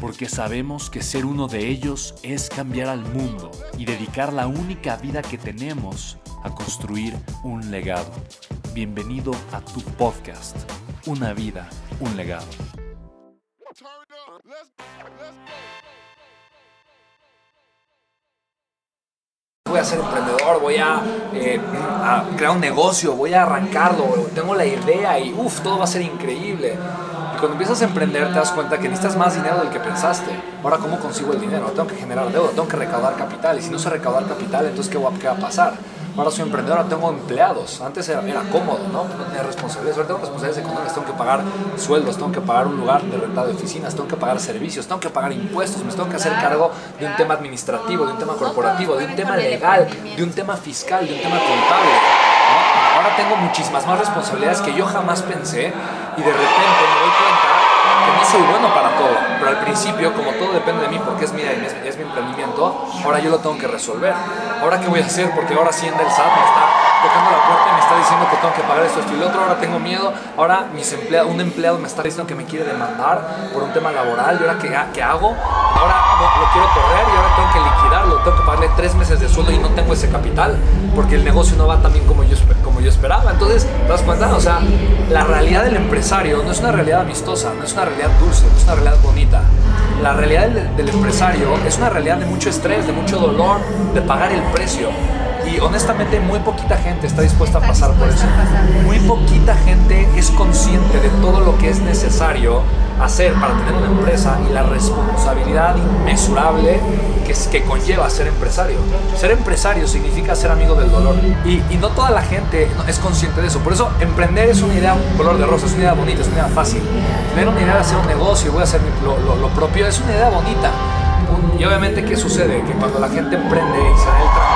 porque sabemos que ser uno de ellos es cambiar al mundo y dedicar la única vida que tenemos a construir un legado. Bienvenido a tu podcast, Una vida, un legado. Voy a ser emprendedor, voy a, eh, crear un negocio, voy a arrancarlo, tengo la idea y uff, todo va a ser increíble. Y cuando empiezas a emprender te das cuenta que necesitas más dinero del que pensaste. Ahora, ¿cómo consigo el dinero? Tengo que generar deuda, tengo que recaudar capital. Y si no sé recaudar capital, entonces ¿qué va, a pasar? Ahora soy emprendedor, ahora tengo empleados. Antes era, era cómodo, ¿no? No tenía responsabilidades. Ahora tengo responsabilidades económicas. Tengo que pagar sueldos, tengo que pagar un lugar de renta de oficinas, tengo que pagar servicios, tengo que pagar impuestos, me tengo que hacer cargo de un tema administrativo, de un tema corporativo, de un tema legal, de un tema fiscal, de un tema contable. Ahora tengo muchísimas más responsabilidades que yo jamás pensé y de repente me doy cuenta que no soy bueno para todo, pero al principio, como todo depende de mí, porque es mi, es, mi emprendimiento, ahora yo lo tengo que resolver. Ahora, ¿qué voy a hacer? Porque ahora Hacienda, el SAT está tocando la puerta y me está diciendo que tengo que pagar esto, esto y lo otro. Ahora tengo miedo. Ahora mis empleados, un empleado me está diciendo que me quiere demandar por un tema laboral. ¿Y ahora qué, qué hago? Ahora no, lo quiero correr y ahora tengo que liquidarlo. Tengo que pagarle tres meses de sueldo y no tengo ese capital porque el negocio no va tan bien como yo, como yo esperaba. Entonces, ¿te das cuenta? O sea, la realidad del empresario no es una realidad amistosa, no es una realidad dulce, no es una realidad bonita. La realidad del, del empresario es una realidad de mucho estrés, de mucho dolor, de pagar el precio. Y honestamente muy poquita gente está dispuesta a pasar por eso. Muy poquita gente es consciente de todo lo que es necesario hacer para tener una empresa y la responsabilidad inmesurable que, es, que conlleva ser empresario. Ser empresario significa ser amigo del dolor. Y, y no toda la gente es consciente de eso. Por eso emprender es una idea un color de rosa, es una idea bonita, es una idea fácil. Tener una idea de hacer un negocio y voy a hacer lo, lo, lo propio es una idea bonita. Y obviamente, ¿qué sucede? Que cuando la gente emprende y se da el trancazo,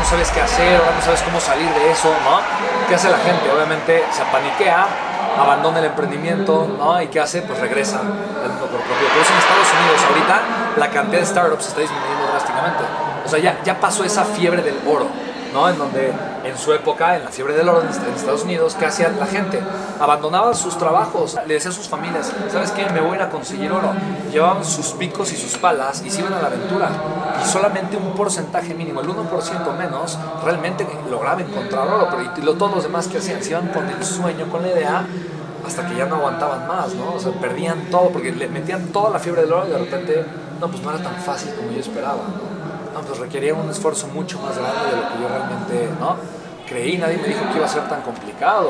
no sabes qué hacer, ahora no sabes cómo salir de eso, ¿no? ¿Qué hace la gente? Obviamente se apaniquea, abandona el emprendimiento, ¿no? ¿Y qué hace? Pues regresa al mundo por propio. Por eso en Estados Unidos ahorita la cantidad de startups está disminuyendo drásticamente. O sea, ya, ya pasó esa fiebre del oro, ¿no? En donde en su época, en la fiebre del oro en Estados Unidos, ¿qué hacía la gente? Abandonaba sus trabajos, le decía a sus familias, ¿sabes qué? Me voy a ir a conseguir oro. Llevaban sus picos y sus palas y se iban a la aventura. Y solamente un porcentaje mínimo, el 1% menos, realmente lograba encontrar oro. Pero y todos los demás que hacían, se iban con el sueño, con la idea, hasta que ya no aguantaban más, ¿no? O sea, perdían todo porque le metían toda la fiebre del oro y de repente, no, pues no era tan fácil como yo esperaba, ¿no? No, requería un esfuerzo mucho más grande de lo que yo realmente ¿no? creí. Nadie me dijo que iba a ser tan complicado.